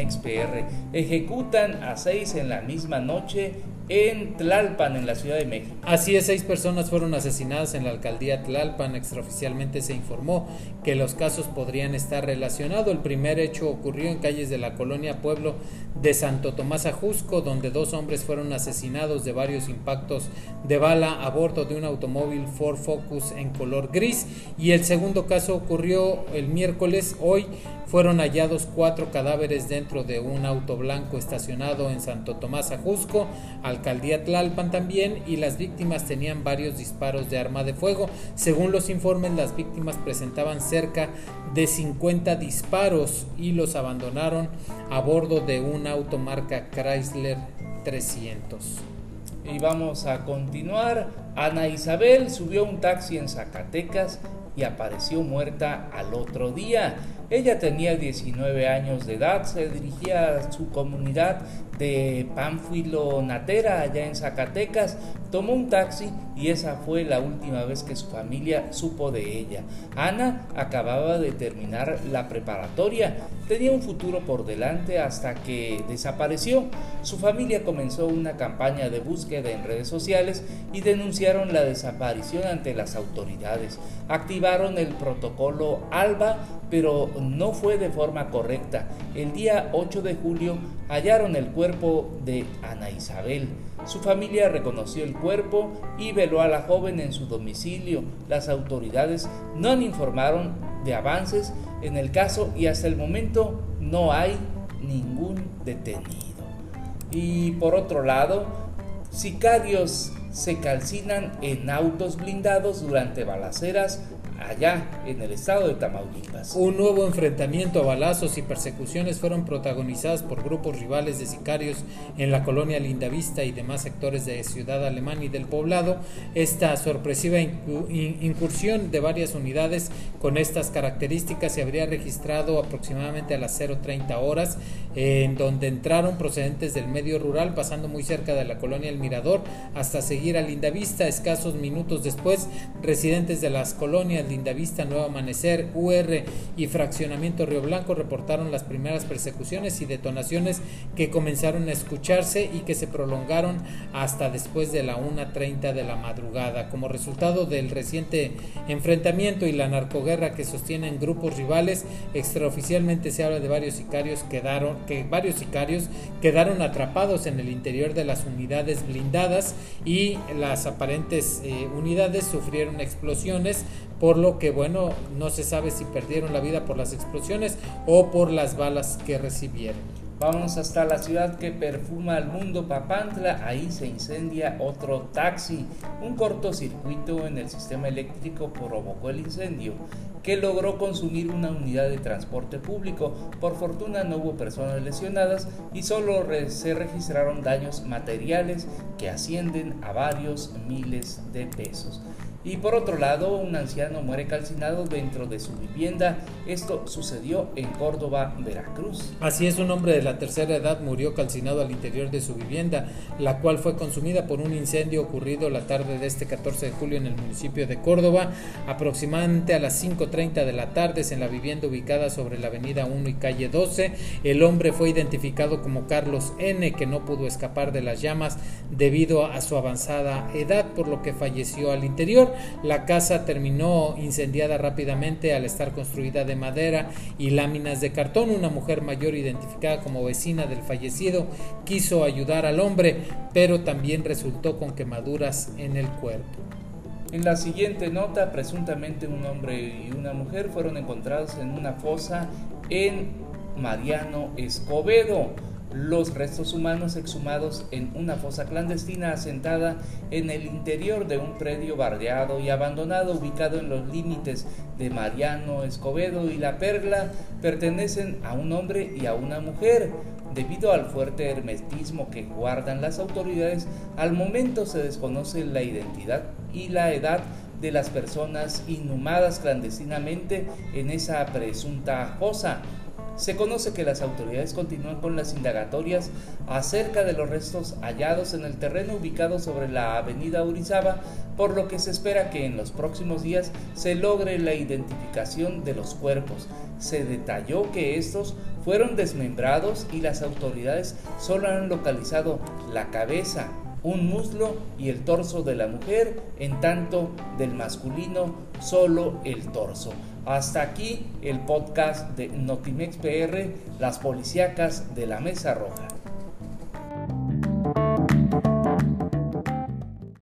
Notimex PR. Ejecutan a seis en la misma noche en Tlalpan, en la Ciudad de México. Así es, seis personas fueron asesinadas en la alcaldía Tlalpan. Extraoficialmente se informó que los casos podrían estar relacionados. El primer hecho ocurrió en calles de la colonia Pueblo de Santo Tomás Ajusco, donde dos hombres fueron asesinados de varios impactos de bala a bordo de un automóvil Ford Focus en color gris. Y el segundo caso ocurrió el miércoles. Hoy fueron hallados cuatro cadáveres dentro de un auto blanco estacionado en Santo Tomás Ajusco, alcaldía Tlalpan también, y las víctimas tenían varios disparos de arma de fuego. Según los informes, las víctimas presentaban cerca de 50 disparos y los abandonaron a bordo de un auto marca Chrysler 300. Y vamos a continuar. Ana Isabel subió un taxi en Zacatecas y apareció muerta al otro día. Ella tenía 19 años de edad, se dirigía a su comunidad de Pánfilo Natera, allá en Zacatecas, tomó un taxi y esa fue la última vez que su familia supo de ella. Ana acababa de terminar la preparatoria, tenía un futuro por delante hasta que desapareció. Su familia comenzó una campaña de búsqueda en redes sociales y denunciaron la desaparición ante las autoridades. Activaron el protocolo ALBA, pero no fue de forma correcta. El día 8 de julio hallaron el cuerpo de Ana Isabel. Su familia reconoció el cuerpo y veló a la joven en su domicilio. Las autoridades no informaron de avances en el caso y hasta el momento no hay ningún detenido. Y por otro lado, sicarios se calcinan en autos blindados durante balaceras allá en el estado de Tamaulipas. Un nuevo enfrentamiento a balazos y persecuciones fueron protagonizadas por grupos rivales de sicarios en la colonia Lindavista y demás sectores de Ciudad Alemán y del poblado. Esta sorpresiva incursión de varias unidades con estas características se habría registrado aproximadamente a las 0.30 horas, en donde entraron procedentes del medio rural, pasando muy cerca de la colonia El Mirador, hasta seguir a Lindavista. Escasos minutos después, residentes de las colonias Lindavista, Nuevo Amanecer, UR y Fraccionamiento Río Blanco reportaron las primeras persecuciones y detonaciones que comenzaron a escucharse y que se prolongaron hasta después de la 1.30 de la madrugada. Como resultado del reciente enfrentamiento y la narcoguerra que sostienen grupos rivales, extraoficialmente se habla de varios sicarios quedaron, que varios sicarios quedaron atrapados en el interior de las unidades blindadas y las aparentes eh, unidades sufrieron explosiones por lo que bueno, no se sabe si perdieron la vida por las explosiones o por las balas que recibieron. Vamos hasta la ciudad que perfuma al mundo, Papantla. Ahí se incendia otro taxi. Un cortocircuito en el sistema eléctrico provocó el incendio, que logró consumir una unidad de transporte público. Por fortuna no hubo personas lesionadas y solo se registraron daños materiales que ascienden a varios miles de pesos. Y por otro lado, un anciano muere calcinado dentro de su vivienda. Esto sucedió en Córdoba, Veracruz. Así es, un hombre de la tercera edad murió calcinado al interior de su vivienda, la cual fue consumida por un incendio ocurrido la tarde de este 14 de julio en el municipio de Córdoba, aproximadamente a las 5.30 de la tarde en la vivienda ubicada sobre la avenida 1 y calle 12. El hombre fue identificado como Carlos N, que no pudo escapar de las llamas debido a su avanzada edad, por lo que falleció al interior. La casa terminó incendiada rápidamente al estar construida de madera y láminas de cartón. Una mujer mayor identificada como vecina del fallecido quiso ayudar al hombre, pero también resultó con quemaduras en el cuerpo. En la siguiente nota, presuntamente un hombre y una mujer fueron encontrados en una fosa en Mariano Escobedo los restos humanos exhumados en una fosa clandestina asentada en el interior de un predio bardeado y abandonado ubicado en los límites de Mariano Escobedo y La Perla pertenecen a un hombre y a una mujer. Debido al fuerte hermetismo que guardan las autoridades, al momento se desconoce la identidad y la edad de las personas inhumadas clandestinamente en esa presunta fosa. Se conoce que las autoridades continúan con las indagatorias acerca de los restos hallados en el terreno ubicado sobre la avenida Urizaba, por lo que se espera que en los próximos días se logre la identificación de los cuerpos. Se detalló que estos fueron desmembrados y las autoridades solo han localizado la cabeza, un muslo y el torso de la mujer, en tanto del masculino solo el torso. Hasta aquí el podcast de Notimex PR, las policíacas de la Mesa Roja.